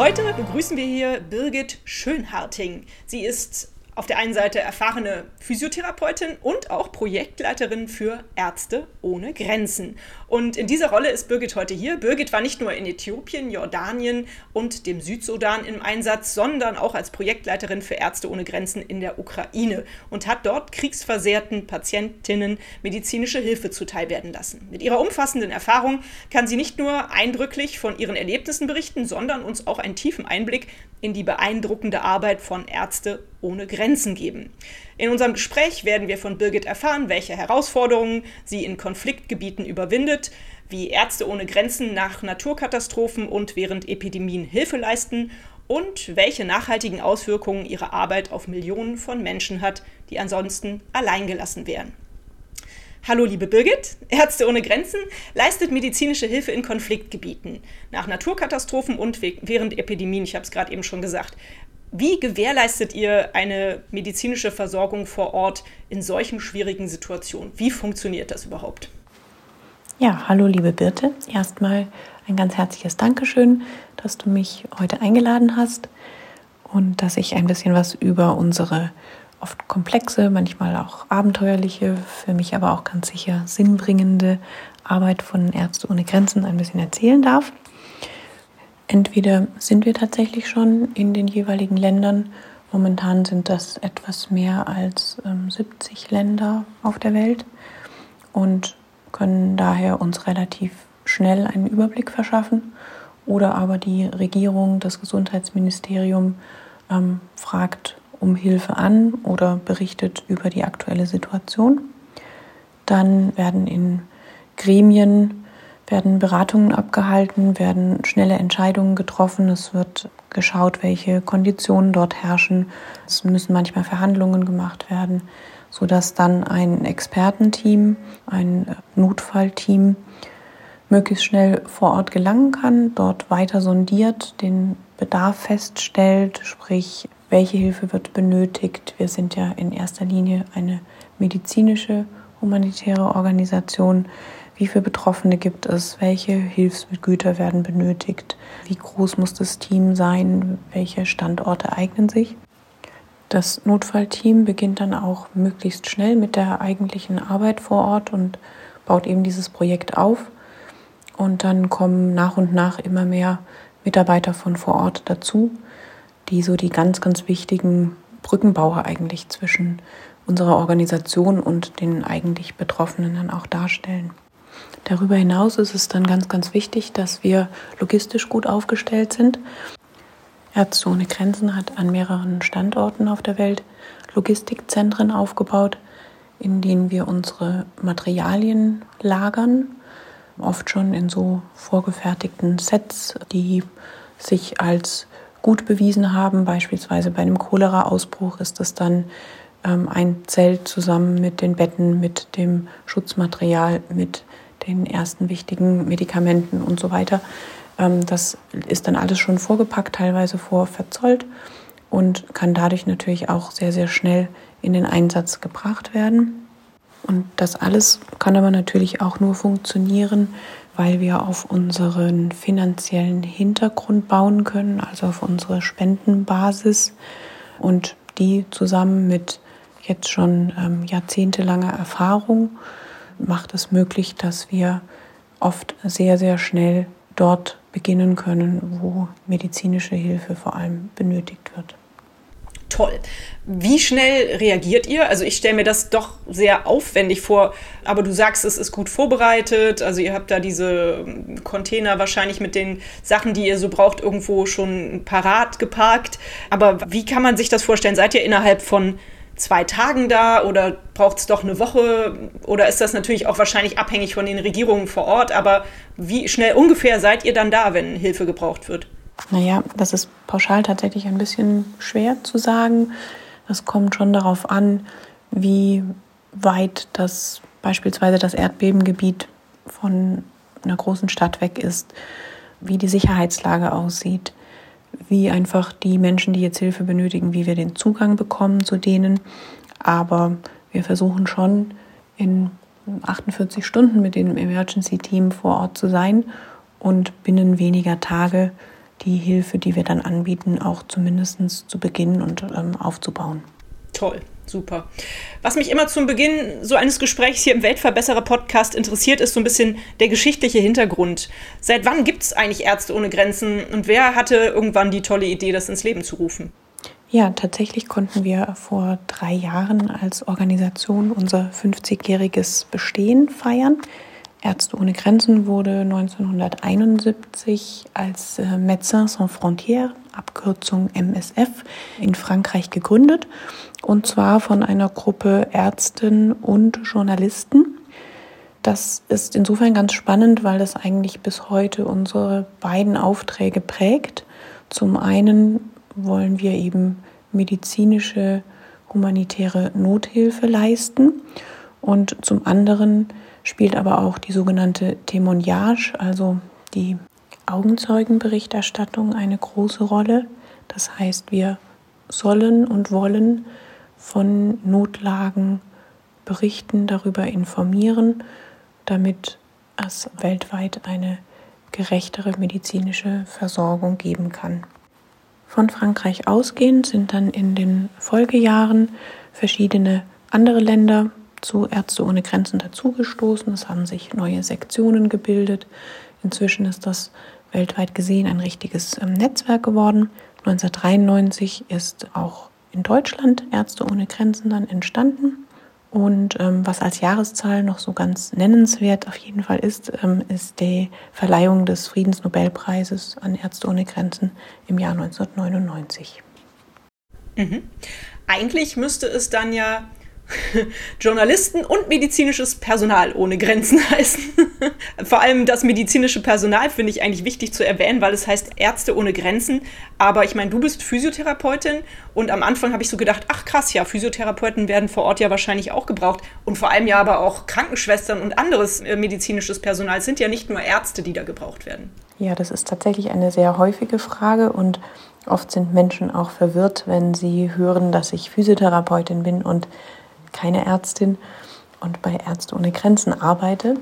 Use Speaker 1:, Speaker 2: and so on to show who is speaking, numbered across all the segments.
Speaker 1: Heute begrüßen wir hier Birgit Schönharting. Sie ist auf der einen Seite erfahrene Physiotherapeutin und auch Projektleiterin für Ärzte ohne Grenzen. Und in dieser Rolle ist Birgit heute hier. Birgit war nicht nur in Äthiopien, Jordanien und dem Südsudan im Einsatz, sondern auch als Projektleiterin für Ärzte ohne Grenzen in der Ukraine und hat dort kriegsversehrten Patientinnen medizinische Hilfe zuteilwerden lassen. Mit ihrer umfassenden Erfahrung kann sie nicht nur eindrücklich von ihren Erlebnissen berichten, sondern uns auch einen tiefen Einblick in die beeindruckende Arbeit von Ärzte ohne Grenzen geben. In unserem Gespräch werden wir von Birgit erfahren, welche Herausforderungen sie in Konfliktgebieten überwindet, wie Ärzte ohne Grenzen nach Naturkatastrophen und während Epidemien Hilfe leisten und welche nachhaltigen Auswirkungen ihre Arbeit auf Millionen von Menschen hat, die ansonsten alleingelassen wären. Hallo liebe Birgit, Ärzte ohne Grenzen leistet medizinische Hilfe in Konfliktgebieten, nach Naturkatastrophen und während Epidemien, ich habe es gerade eben schon gesagt. Wie gewährleistet ihr eine medizinische Versorgung vor Ort in solchen schwierigen Situationen? Wie funktioniert das überhaupt?
Speaker 2: Ja, hallo liebe Birte. Erstmal ein ganz herzliches Dankeschön, dass du mich heute eingeladen hast und dass ich ein bisschen was über unsere oft komplexe, manchmal auch abenteuerliche, für mich aber auch ganz sicher sinnbringende Arbeit von Ärzte ohne Grenzen ein bisschen erzählen darf. Entweder sind wir tatsächlich schon in den jeweiligen Ländern, momentan sind das etwas mehr als ähm, 70 Länder auf der Welt und können daher uns relativ schnell einen Überblick verschaffen. Oder aber die Regierung, das Gesundheitsministerium ähm, fragt um Hilfe an oder berichtet über die aktuelle Situation. Dann werden in Gremien werden Beratungen abgehalten, werden schnelle Entscheidungen getroffen. Es wird geschaut, welche Konditionen dort herrschen. Es müssen manchmal Verhandlungen gemacht werden, sodass dann ein Expertenteam, ein Notfallteam möglichst schnell vor Ort gelangen kann, dort weiter sondiert, den Bedarf feststellt, sprich welche Hilfe wird benötigt. Wir sind ja in erster Linie eine medizinische humanitäre Organisation. Wie viele Betroffene gibt es? Welche Hilfsgüter werden benötigt? Wie groß muss das Team sein? Welche Standorte eignen sich? Das Notfallteam beginnt dann auch möglichst schnell mit der eigentlichen Arbeit vor Ort und baut eben dieses Projekt auf. Und dann kommen nach und nach immer mehr Mitarbeiter von vor Ort dazu die so die ganz, ganz wichtigen Brückenbauer eigentlich zwischen unserer Organisation und den eigentlich Betroffenen dann auch darstellen. Darüber hinaus ist es dann ganz, ganz wichtig, dass wir logistisch gut aufgestellt sind. Ärzte ohne Grenzen hat an mehreren Standorten auf der Welt Logistikzentren aufgebaut, in denen wir unsere Materialien lagern, oft schon in so vorgefertigten Sets, die sich als gut bewiesen haben. Beispielsweise bei einem Cholera-Ausbruch ist es dann ähm, ein Zelt zusammen mit den Betten, mit dem Schutzmaterial, mit den ersten wichtigen Medikamenten und so weiter. Ähm, das ist dann alles schon vorgepackt, teilweise vorverzollt und kann dadurch natürlich auch sehr, sehr schnell in den Einsatz gebracht werden. Und das alles kann aber natürlich auch nur funktionieren, weil wir auf unseren finanziellen Hintergrund bauen können, also auf unsere Spendenbasis und die zusammen mit jetzt schon ähm, jahrzehntelanger Erfahrung macht es möglich, dass wir oft sehr, sehr schnell dort beginnen können, wo medizinische Hilfe vor allem benötigt wird
Speaker 1: toll. Wie schnell reagiert ihr? Also ich stelle mir das doch sehr aufwendig vor, aber du sagst, es ist gut vorbereitet. Also ihr habt da diese ähm, Container wahrscheinlich mit den Sachen, die ihr so braucht, irgendwo schon parat geparkt. Aber wie kann man sich das vorstellen? Seid ihr innerhalb von zwei Tagen da oder braucht es doch eine Woche? Oder ist das natürlich auch wahrscheinlich abhängig von den Regierungen vor Ort? Aber wie schnell ungefähr seid ihr dann da, wenn Hilfe gebraucht wird?
Speaker 2: Naja, das ist pauschal tatsächlich ein bisschen schwer zu sagen. Es kommt schon darauf an, wie weit das beispielsweise das Erdbebengebiet von einer großen Stadt weg ist, wie die Sicherheitslage aussieht, wie einfach die Menschen, die jetzt Hilfe benötigen, wie wir den Zugang bekommen zu denen. Aber wir versuchen schon in 48 Stunden mit dem Emergency-Team vor Ort zu sein und binnen weniger Tage die Hilfe, die wir dann anbieten, auch zumindest zu beginnen und ähm, aufzubauen.
Speaker 1: Toll. Super. Was mich immer zum Beginn so eines Gesprächs hier im Weltverbesserer Podcast interessiert, ist so ein bisschen der geschichtliche Hintergrund. Seit wann gibt es eigentlich Ärzte ohne Grenzen und wer hatte irgendwann die tolle Idee, das ins Leben zu rufen?
Speaker 2: Ja, tatsächlich konnten wir vor drei Jahren als Organisation unser 50-jähriges Bestehen feiern. Ärzte ohne Grenzen wurde 1971 als äh, Médecins Sans Frontières, Abkürzung MSF, in Frankreich gegründet. Und zwar von einer Gruppe Ärzten und Journalisten. Das ist insofern ganz spannend, weil das eigentlich bis heute unsere beiden Aufträge prägt. Zum einen wollen wir eben medizinische, humanitäre Nothilfe leisten und zum anderen spielt aber auch die sogenannte Témoignage, also die Augenzeugenberichterstattung, eine große Rolle. Das heißt, wir sollen und wollen von Notlagen berichten, darüber informieren, damit es weltweit eine gerechtere medizinische Versorgung geben kann. Von Frankreich ausgehend sind dann in den Folgejahren verschiedene andere Länder zu Ärzte ohne Grenzen dazugestoßen. Es haben sich neue Sektionen gebildet. Inzwischen ist das weltweit gesehen ein richtiges ähm, Netzwerk geworden. 1993 ist auch in Deutschland Ärzte ohne Grenzen dann entstanden. Und ähm, was als Jahreszahl noch so ganz nennenswert auf jeden Fall ist, ähm, ist die Verleihung des Friedensnobelpreises an Ärzte ohne Grenzen im Jahr 1999.
Speaker 1: Mhm. Eigentlich müsste es dann ja Journalisten und medizinisches Personal ohne Grenzen heißen. Vor allem das medizinische Personal finde ich eigentlich wichtig zu erwähnen, weil es heißt Ärzte ohne Grenzen. Aber ich meine, du bist Physiotherapeutin und am Anfang habe ich so gedacht, ach krass, ja, Physiotherapeuten werden vor Ort ja wahrscheinlich auch gebraucht. Und vor allem ja aber auch Krankenschwestern und anderes äh, medizinisches Personal es sind ja nicht nur Ärzte, die da gebraucht werden.
Speaker 2: Ja, das ist tatsächlich eine sehr häufige Frage und oft sind Menschen auch verwirrt, wenn sie hören, dass ich Physiotherapeutin bin und keine Ärztin und bei Ärzte ohne Grenzen arbeite.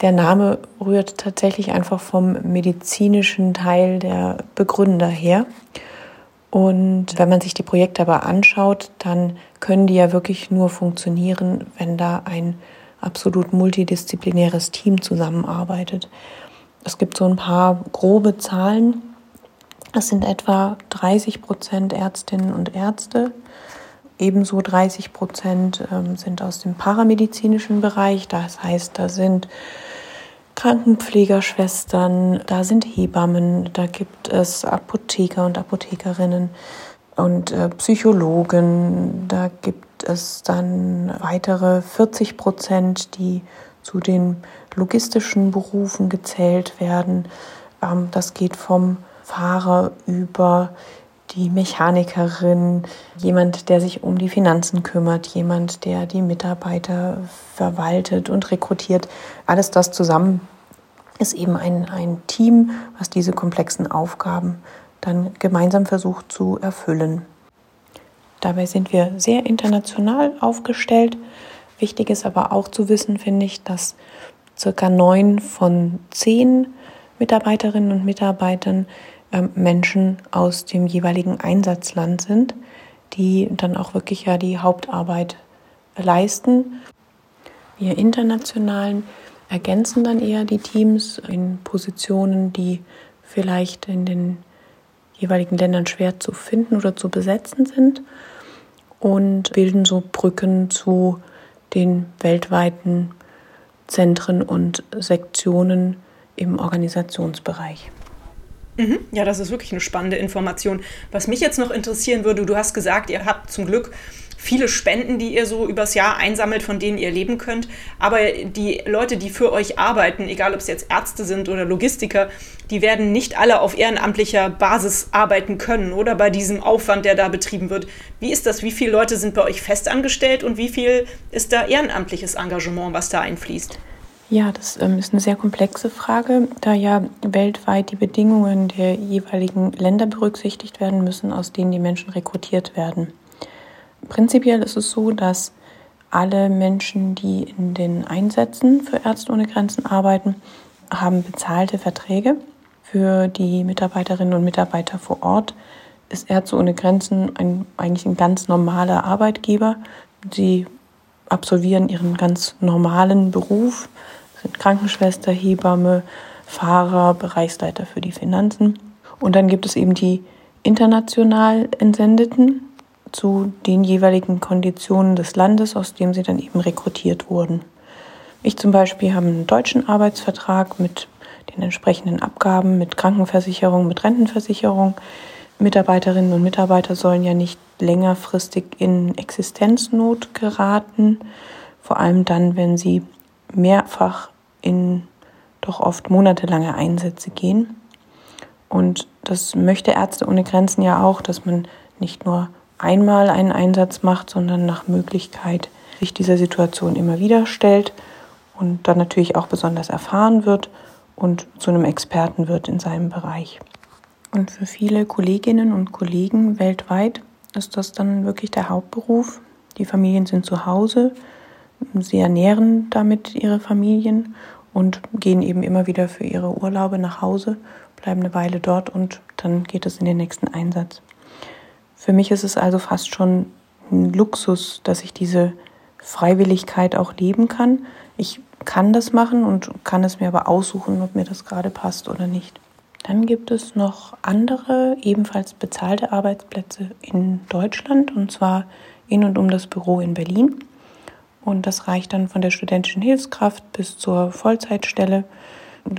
Speaker 2: Der Name rührt tatsächlich einfach vom medizinischen Teil der Begründer her. Und wenn man sich die Projekte aber anschaut, dann können die ja wirklich nur funktionieren, wenn da ein absolut multidisziplinäres Team zusammenarbeitet. Es gibt so ein paar grobe Zahlen. Es sind etwa 30 Prozent Ärztinnen und Ärzte, Ebenso 30 Prozent ähm, sind aus dem paramedizinischen Bereich. Das heißt, da sind Krankenpflegerschwestern, da sind Hebammen, da gibt es Apotheker und Apothekerinnen und äh, Psychologen. Da gibt es dann weitere 40 Prozent, die zu den logistischen Berufen gezählt werden. Ähm, das geht vom Fahrer über die Mechanikerin, jemand, der sich um die Finanzen kümmert, jemand, der die Mitarbeiter verwaltet und rekrutiert. Alles das zusammen ist eben ein, ein Team, was diese komplexen Aufgaben dann gemeinsam versucht zu erfüllen. Dabei sind wir sehr international aufgestellt. Wichtig ist aber auch zu wissen, finde ich, dass circa neun von zehn Mitarbeiterinnen und Mitarbeitern Menschen aus dem jeweiligen Einsatzland sind, die dann auch wirklich ja die Hauptarbeit leisten. Wir internationalen ergänzen dann eher die Teams in Positionen, die vielleicht in den jeweiligen Ländern schwer zu finden oder zu besetzen sind und bilden so Brücken zu den weltweiten Zentren und Sektionen im Organisationsbereich.
Speaker 1: Mhm. Ja, das ist wirklich eine spannende Information. Was mich jetzt noch interessieren würde, du hast gesagt, ihr habt zum Glück viele Spenden, die ihr so übers Jahr einsammelt, von denen ihr leben könnt. Aber die Leute, die für euch arbeiten, egal ob es jetzt Ärzte sind oder Logistiker, die werden nicht alle auf ehrenamtlicher Basis arbeiten können oder bei diesem Aufwand, der da betrieben wird. Wie ist das? Wie viele Leute sind bei euch festangestellt und wie viel ist da ehrenamtliches Engagement, was da einfließt?
Speaker 2: Ja, das ähm, ist eine sehr komplexe Frage, da ja weltweit die Bedingungen der jeweiligen Länder berücksichtigt werden müssen, aus denen die Menschen rekrutiert werden. Prinzipiell ist es so, dass alle Menschen, die in den Einsätzen für Ärzte ohne Grenzen arbeiten, haben bezahlte Verträge. Für die Mitarbeiterinnen und Mitarbeiter vor Ort ist Ärzte ohne Grenzen ein, eigentlich ein ganz normaler Arbeitgeber. Sie absolvieren ihren ganz normalen Beruf, sind Krankenschwester, Hebamme, Fahrer, Bereichsleiter für die Finanzen. Und dann gibt es eben die international Entsendeten zu den jeweiligen Konditionen des Landes, aus dem sie dann eben rekrutiert wurden. Ich zum Beispiel habe einen deutschen Arbeitsvertrag mit den entsprechenden Abgaben, mit Krankenversicherung, mit Rentenversicherung. Mitarbeiterinnen und Mitarbeiter sollen ja nicht längerfristig in Existenznot geraten, vor allem dann, wenn sie mehrfach in doch oft monatelange Einsätze gehen. Und das möchte Ärzte ohne Grenzen ja auch, dass man nicht nur einmal einen Einsatz macht, sondern nach Möglichkeit sich dieser Situation immer wieder stellt und dann natürlich auch besonders erfahren wird und zu einem Experten wird in seinem Bereich. Und für viele Kolleginnen und Kollegen weltweit ist das dann wirklich der Hauptberuf. Die Familien sind zu Hause, Sie ernähren damit ihre Familien und gehen eben immer wieder für ihre Urlaube nach Hause, bleiben eine Weile dort und dann geht es in den nächsten Einsatz. Für mich ist es also fast schon ein Luxus, dass ich diese Freiwilligkeit auch leben kann. Ich kann das machen und kann es mir aber aussuchen, ob mir das gerade passt oder nicht. Dann gibt es noch andere, ebenfalls bezahlte Arbeitsplätze in Deutschland, und zwar in und um das Büro in Berlin. Und das reicht dann von der studentischen Hilfskraft bis zur Vollzeitstelle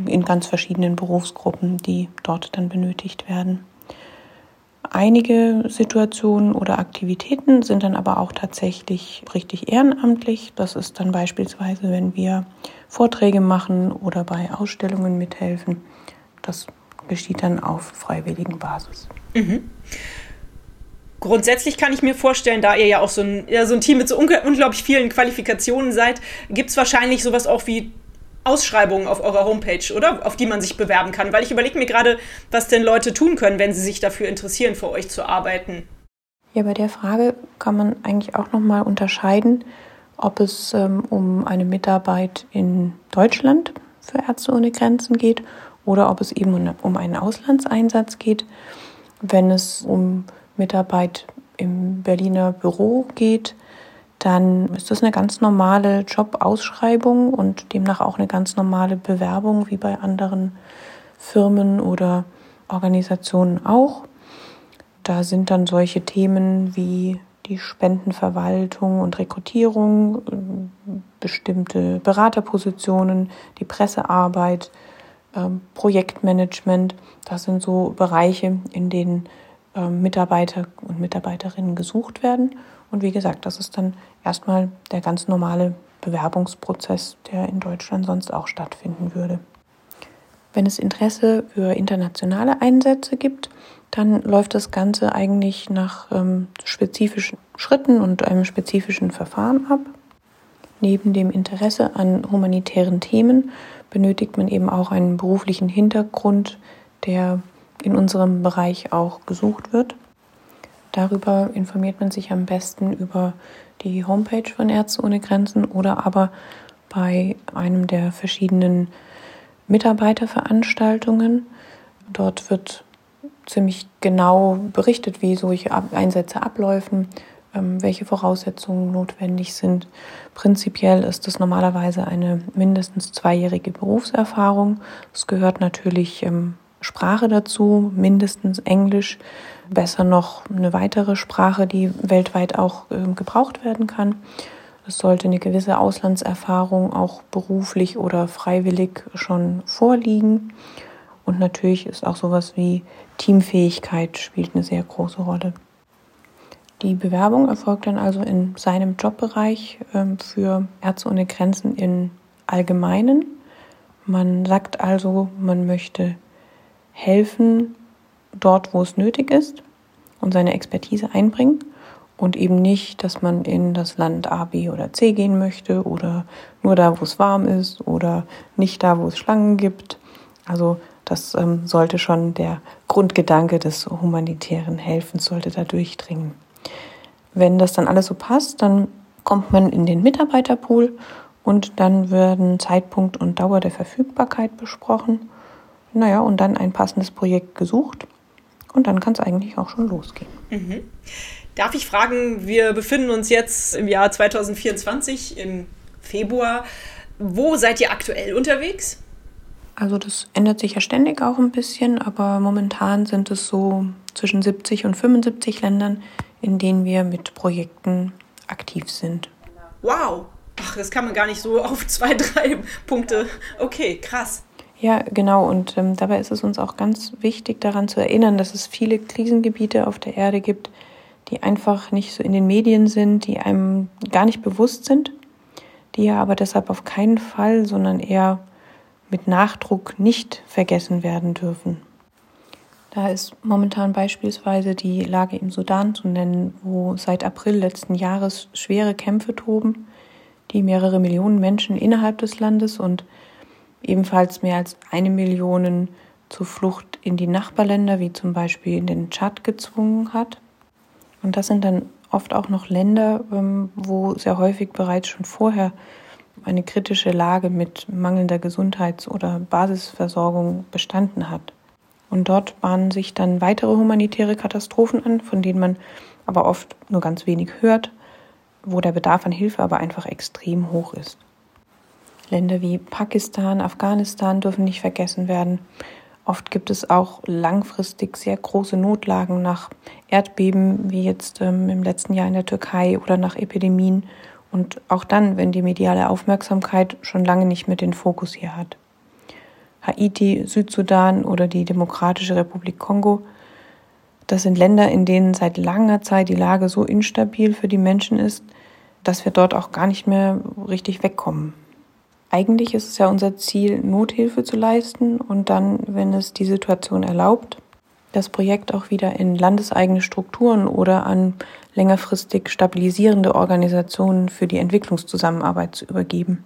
Speaker 2: in ganz verschiedenen Berufsgruppen, die dort dann benötigt werden. Einige Situationen oder Aktivitäten sind dann aber auch tatsächlich richtig ehrenamtlich. Das ist dann beispielsweise, wenn wir Vorträge machen oder bei Ausstellungen mithelfen. Das geschieht dann auf freiwilligen Basis. Mhm.
Speaker 1: Grundsätzlich kann ich mir vorstellen, da ihr ja auch so ein, ja, so ein Team mit so unglaublich vielen Qualifikationen seid, gibt es wahrscheinlich sowas auch wie Ausschreibungen auf eurer Homepage, oder? Auf die man sich bewerben kann. Weil ich überlege mir gerade, was denn Leute tun können, wenn sie sich dafür interessieren, für euch zu arbeiten.
Speaker 2: Ja, bei der Frage kann man eigentlich auch nochmal unterscheiden, ob es ähm, um eine Mitarbeit in Deutschland für Ärzte ohne Grenzen geht oder ob es eben um einen Auslandseinsatz geht. Wenn es um Mitarbeit im Berliner Büro geht, dann ist das eine ganz normale Jobausschreibung und demnach auch eine ganz normale Bewerbung wie bei anderen Firmen oder Organisationen auch. Da sind dann solche Themen wie die Spendenverwaltung und Rekrutierung, bestimmte Beraterpositionen, die Pressearbeit, ähm, Projektmanagement. Das sind so Bereiche, in denen Mitarbeiter und Mitarbeiterinnen gesucht werden. Und wie gesagt, das ist dann erstmal der ganz normale Bewerbungsprozess, der in Deutschland sonst auch stattfinden würde. Wenn es Interesse für internationale Einsätze gibt, dann läuft das Ganze eigentlich nach ähm, spezifischen Schritten und einem spezifischen Verfahren ab. Neben dem Interesse an humanitären Themen benötigt man eben auch einen beruflichen Hintergrund, der in unserem Bereich auch gesucht wird. Darüber informiert man sich am besten über die Homepage von Ärzte ohne Grenzen oder aber bei einem der verschiedenen Mitarbeiterveranstaltungen. Dort wird ziemlich genau berichtet, wie solche Einsätze abläufen, ähm, welche Voraussetzungen notwendig sind. Prinzipiell ist es normalerweise eine mindestens zweijährige Berufserfahrung. Es gehört natürlich ähm, Sprache dazu, mindestens Englisch, besser noch eine weitere Sprache, die weltweit auch äh, gebraucht werden kann. Es sollte eine gewisse Auslandserfahrung auch beruflich oder freiwillig schon vorliegen. Und natürlich ist auch sowas wie Teamfähigkeit spielt eine sehr große Rolle. Die Bewerbung erfolgt dann also in seinem Jobbereich ähm, für Ärzte ohne Grenzen in Allgemeinen. Man sagt also, man möchte helfen dort, wo es nötig ist und seine Expertise einbringen und eben nicht, dass man in das Land A, B oder C gehen möchte oder nur da, wo es warm ist oder nicht da, wo es Schlangen gibt. Also das ähm, sollte schon der Grundgedanke des humanitären Helfens sollte da durchdringen. Wenn das dann alles so passt, dann kommt man in den Mitarbeiterpool und dann werden Zeitpunkt und Dauer der Verfügbarkeit besprochen. Naja, und dann ein passendes Projekt gesucht und dann kann es eigentlich auch schon losgehen.
Speaker 1: Mhm. Darf ich fragen, wir befinden uns jetzt im Jahr 2024, im Februar. Wo seid ihr aktuell unterwegs?
Speaker 2: Also das ändert sich ja ständig auch ein bisschen, aber momentan sind es so zwischen 70 und 75 Ländern, in denen wir mit Projekten aktiv sind.
Speaker 1: Wow, ach, das kann man gar nicht so auf zwei, drei Punkte. Okay, krass.
Speaker 2: Ja, genau. Und ähm, dabei ist es uns auch ganz wichtig daran zu erinnern, dass es viele Krisengebiete auf der Erde gibt, die einfach nicht so in den Medien sind, die einem gar nicht bewusst sind, die ja aber deshalb auf keinen Fall, sondern eher mit Nachdruck nicht vergessen werden dürfen. Da ist momentan beispielsweise die Lage im Sudan zu nennen, wo seit April letzten Jahres schwere Kämpfe toben, die mehrere Millionen Menschen innerhalb des Landes und ebenfalls mehr als eine Million zur Flucht in die Nachbarländer, wie zum Beispiel in den Tschad, gezwungen hat. Und das sind dann oft auch noch Länder, ähm, wo sehr häufig bereits schon vorher eine kritische Lage mit mangelnder Gesundheits- oder Basisversorgung bestanden hat. Und dort bahnen sich dann weitere humanitäre Katastrophen an, von denen man aber oft nur ganz wenig hört, wo der Bedarf an Hilfe aber einfach extrem hoch ist. Länder wie Pakistan, Afghanistan dürfen nicht vergessen werden. Oft gibt es auch langfristig sehr große Notlagen nach Erdbeben, wie jetzt ähm, im letzten Jahr in der Türkei oder nach Epidemien. Und auch dann, wenn die mediale Aufmerksamkeit schon lange nicht mehr den Fokus hier hat. Haiti, Südsudan oder die Demokratische Republik Kongo. Das sind Länder, in denen seit langer Zeit die Lage so instabil für die Menschen ist, dass wir dort auch gar nicht mehr richtig wegkommen. Eigentlich ist es ja unser Ziel, Nothilfe zu leisten und dann, wenn es die Situation erlaubt, das Projekt auch wieder in landeseigene Strukturen oder an längerfristig stabilisierende Organisationen für die Entwicklungszusammenarbeit zu übergeben.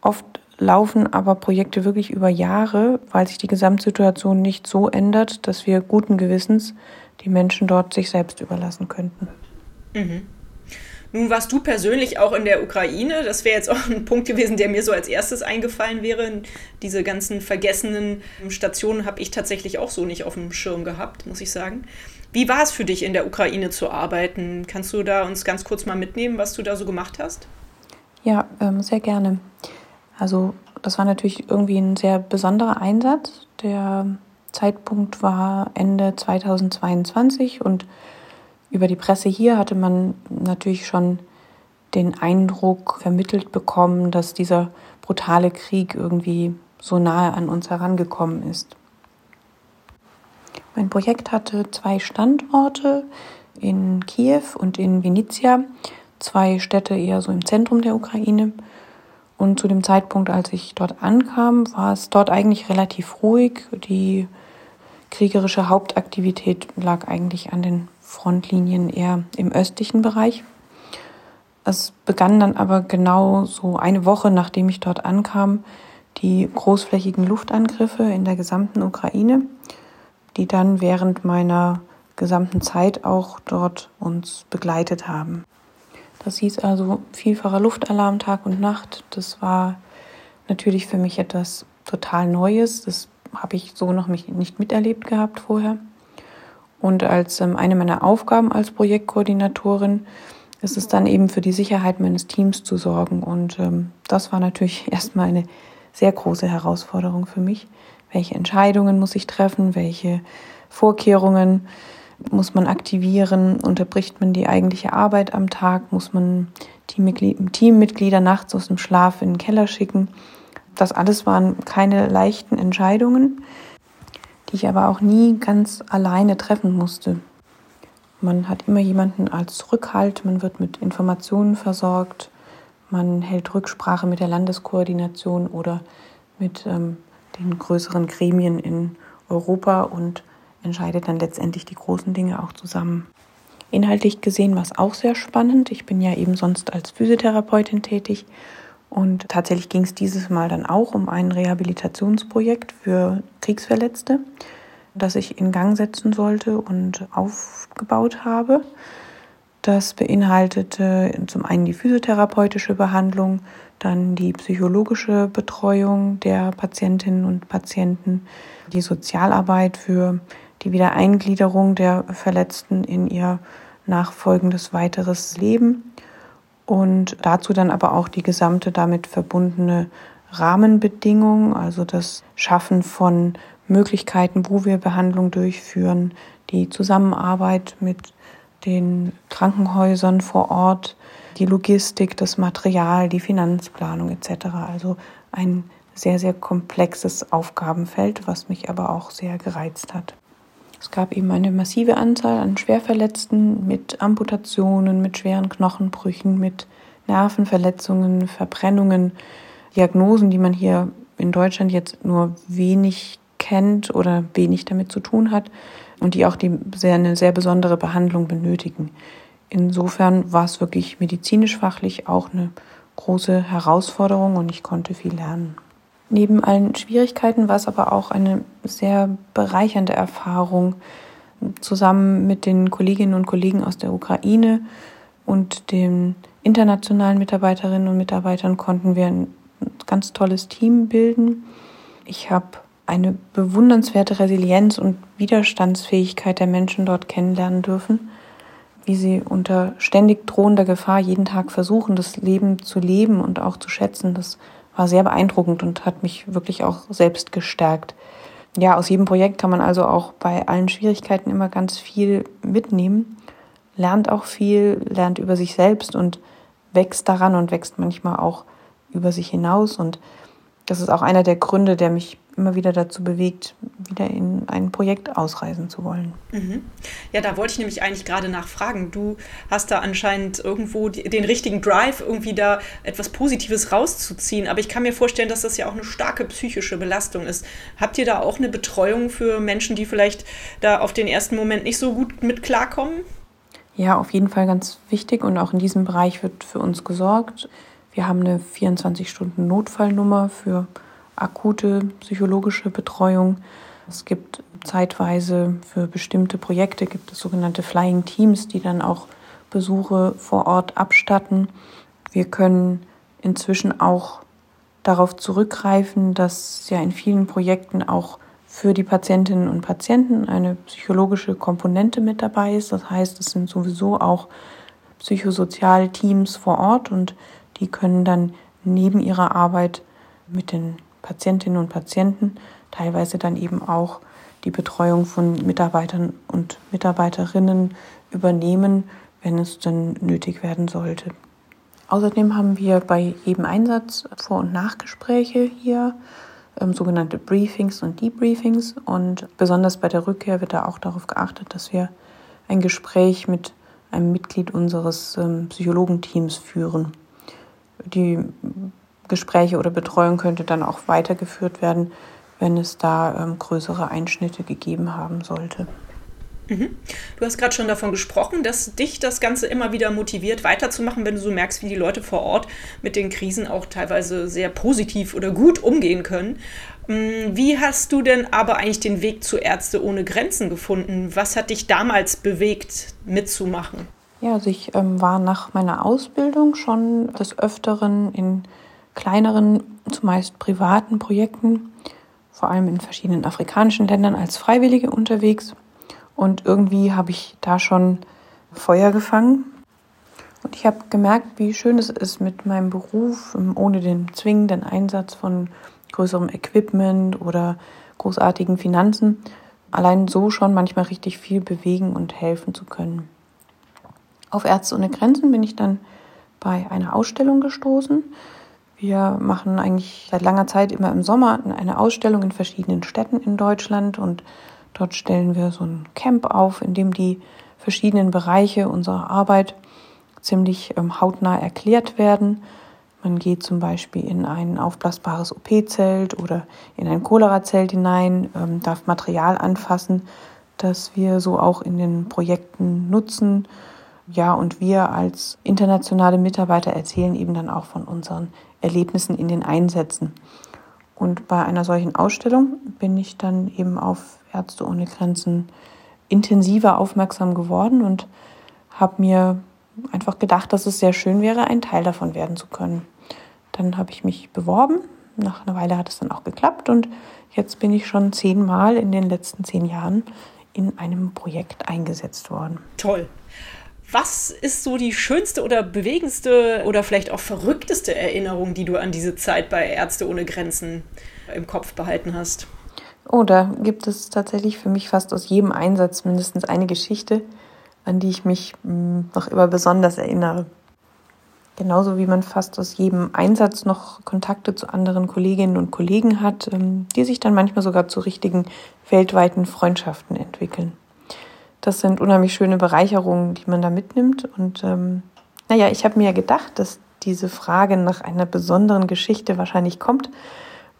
Speaker 2: Oft laufen aber Projekte wirklich über Jahre, weil sich die Gesamtsituation nicht so ändert, dass wir guten Gewissens die Menschen dort sich selbst überlassen könnten.
Speaker 1: Mhm. Nun warst du persönlich auch in der Ukraine. Das wäre jetzt auch ein Punkt gewesen, der mir so als erstes eingefallen wäre. Diese ganzen vergessenen Stationen habe ich tatsächlich auch so nicht auf dem Schirm gehabt, muss ich sagen. Wie war es für dich, in der Ukraine zu arbeiten? Kannst du da uns ganz kurz mal mitnehmen, was du da so gemacht hast?
Speaker 2: Ja, ähm, sehr gerne. Also das war natürlich irgendwie ein sehr besonderer Einsatz. Der Zeitpunkt war Ende 2022 und über die Presse hier hatte man natürlich schon den Eindruck vermittelt bekommen, dass dieser brutale Krieg irgendwie so nahe an uns herangekommen ist. Mein Projekt hatte zwei Standorte in Kiew und in Venezia, zwei Städte eher so im Zentrum der Ukraine. Und zu dem Zeitpunkt, als ich dort ankam, war es dort eigentlich relativ ruhig. Die kriegerische Hauptaktivität lag eigentlich an den Frontlinien eher im östlichen Bereich. Es begann dann aber genau so eine Woche, nachdem ich dort ankam, die großflächigen Luftangriffe in der gesamten Ukraine, die dann während meiner gesamten Zeit auch dort uns begleitet haben. Das hieß also vielfacher Luftalarm Tag und Nacht. Das war natürlich für mich etwas total Neues. Das habe ich so noch nicht miterlebt gehabt vorher. Und als ähm, eine meiner Aufgaben als Projektkoordinatorin ist es dann eben für die Sicherheit meines Teams zu sorgen. Und ähm, das war natürlich erstmal eine sehr große Herausforderung für mich. Welche Entscheidungen muss ich treffen? Welche Vorkehrungen muss man aktivieren? Unterbricht man die eigentliche Arbeit am Tag? Muss man Teammitglieder nachts aus dem Schlaf in den Keller schicken? Das alles waren keine leichten Entscheidungen die ich aber auch nie ganz alleine treffen musste. Man hat immer jemanden als Rückhalt, man wird mit Informationen versorgt, man hält Rücksprache mit der Landeskoordination oder mit ähm, den größeren Gremien in Europa und entscheidet dann letztendlich die großen Dinge auch zusammen. Inhaltlich gesehen war es auch sehr spannend. Ich bin ja eben sonst als Physiotherapeutin tätig und tatsächlich ging es dieses Mal dann auch um ein Rehabilitationsprojekt für Kriegsverletzte das ich in Gang setzen sollte und aufgebaut habe. Das beinhaltete zum einen die physiotherapeutische Behandlung, dann die psychologische Betreuung der Patientinnen und Patienten, die Sozialarbeit für die Wiedereingliederung der Verletzten in ihr nachfolgendes weiteres Leben und dazu dann aber auch die gesamte damit verbundene Rahmenbedingung, also das Schaffen von Möglichkeiten, wo wir Behandlung durchführen, die Zusammenarbeit mit den Krankenhäusern vor Ort, die Logistik, das Material, die Finanzplanung etc. Also ein sehr, sehr komplexes Aufgabenfeld, was mich aber auch sehr gereizt hat. Es gab eben eine massive Anzahl an Schwerverletzten mit Amputationen, mit schweren Knochenbrüchen, mit Nervenverletzungen, Verbrennungen, Diagnosen, die man hier in Deutschland jetzt nur wenig kennt oder wenig damit zu tun hat und die auch die sehr, eine sehr besondere Behandlung benötigen. Insofern war es wirklich medizinisch-fachlich auch eine große Herausforderung und ich konnte viel lernen. Neben allen Schwierigkeiten war es aber auch eine sehr bereichernde Erfahrung. Zusammen mit den Kolleginnen und Kollegen aus der Ukraine und den internationalen Mitarbeiterinnen und Mitarbeitern konnten wir ein ganz tolles Team bilden. Ich habe eine bewundernswerte Resilienz und Widerstandsfähigkeit der Menschen dort kennenlernen dürfen, wie sie unter ständig drohender Gefahr jeden Tag versuchen, das Leben zu leben und auch zu schätzen. Das war sehr beeindruckend und hat mich wirklich auch selbst gestärkt. Ja, aus jedem Projekt kann man also auch bei allen Schwierigkeiten immer ganz viel mitnehmen, lernt auch viel, lernt über sich selbst und wächst daran und wächst manchmal auch über sich hinaus. Und das ist auch einer der Gründe, der mich immer wieder dazu bewegt, wieder in ein Projekt ausreisen zu wollen.
Speaker 1: Mhm. Ja, da wollte ich nämlich eigentlich gerade nachfragen. Du hast da anscheinend irgendwo die, den richtigen Drive, irgendwie da etwas Positives rauszuziehen. Aber ich kann mir vorstellen, dass das ja auch eine starke psychische Belastung ist. Habt ihr da auch eine Betreuung für Menschen, die vielleicht da auf den ersten Moment nicht so gut mit klarkommen?
Speaker 2: Ja, auf jeden Fall ganz wichtig und auch in diesem Bereich wird für uns gesorgt. Wir haben eine 24-Stunden-Notfallnummer für akute psychologische Betreuung. Es gibt zeitweise für bestimmte Projekte gibt es sogenannte Flying Teams, die dann auch Besuche vor Ort abstatten. Wir können inzwischen auch darauf zurückgreifen, dass ja in vielen Projekten auch für die Patientinnen und Patienten eine psychologische Komponente mit dabei ist. Das heißt, es sind sowieso auch Psychosozialteams vor Ort und die können dann neben ihrer Arbeit mit den Patientinnen und Patienten, teilweise dann eben auch die Betreuung von Mitarbeitern und Mitarbeiterinnen übernehmen, wenn es dann nötig werden sollte. Außerdem haben wir bei jedem Einsatz Vor- und Nachgespräche hier, ähm, sogenannte Briefings und Debriefings. Und besonders bei der Rückkehr wird da auch darauf geachtet, dass wir ein Gespräch mit einem Mitglied unseres ähm, Psychologenteams führen. Die Gespräche oder Betreuung könnte dann auch weitergeführt werden, wenn es da ähm, größere Einschnitte gegeben haben sollte.
Speaker 1: Mhm. Du hast gerade schon davon gesprochen, dass dich das Ganze immer wieder motiviert, weiterzumachen, wenn du so merkst, wie die Leute vor Ort mit den Krisen auch teilweise sehr positiv oder gut umgehen können. Mm, wie hast du denn aber eigentlich den Weg zu Ärzte ohne Grenzen gefunden? Was hat dich damals bewegt, mitzumachen?
Speaker 2: Ja, also ich ähm, war nach meiner Ausbildung schon des Öfteren in kleineren, zumeist privaten Projekten, vor allem in verschiedenen afrikanischen Ländern als Freiwillige unterwegs. Und irgendwie habe ich da schon Feuer gefangen. Und ich habe gemerkt, wie schön es ist mit meinem Beruf, ähm, ohne den zwingenden Einsatz von größerem Equipment oder großartigen Finanzen, allein so schon manchmal richtig viel bewegen und helfen zu können. Auf Ärzte ohne Grenzen bin ich dann bei einer Ausstellung gestoßen, wir machen eigentlich seit langer Zeit immer im Sommer eine Ausstellung in verschiedenen Städten in Deutschland und dort stellen wir so ein Camp auf, in dem die verschiedenen Bereiche unserer Arbeit ziemlich ähm, hautnah erklärt werden. Man geht zum Beispiel in ein aufblasbares OP-Zelt oder in ein Cholera-Zelt hinein, ähm, darf Material anfassen, das wir so auch in den Projekten nutzen. Ja, und wir als internationale Mitarbeiter erzählen eben dann auch von unseren Erlebnissen in den Einsätzen. Und bei einer solchen Ausstellung bin ich dann eben auf Ärzte ohne Grenzen intensiver aufmerksam geworden und habe mir einfach gedacht, dass es sehr schön wäre, ein Teil davon werden zu können. Dann habe ich mich beworben. Nach einer Weile hat es dann auch geklappt und jetzt bin ich schon zehnmal in den letzten zehn Jahren in einem Projekt eingesetzt worden.
Speaker 1: Toll. Was ist so die schönste oder bewegendste oder vielleicht auch verrückteste Erinnerung, die du an diese Zeit bei Ärzte ohne Grenzen im Kopf behalten hast?
Speaker 2: Oh, da gibt es tatsächlich für mich fast aus jedem Einsatz mindestens eine Geschichte, an die ich mich hm, noch immer besonders erinnere. Genauso wie man fast aus jedem Einsatz noch Kontakte zu anderen Kolleginnen und Kollegen hat, ähm, die sich dann manchmal sogar zu richtigen weltweiten Freundschaften entwickeln. Das sind unheimlich schöne Bereicherungen, die man da mitnimmt. Und ähm, naja, ich habe mir ja gedacht, dass diese Frage nach einer besonderen Geschichte wahrscheinlich kommt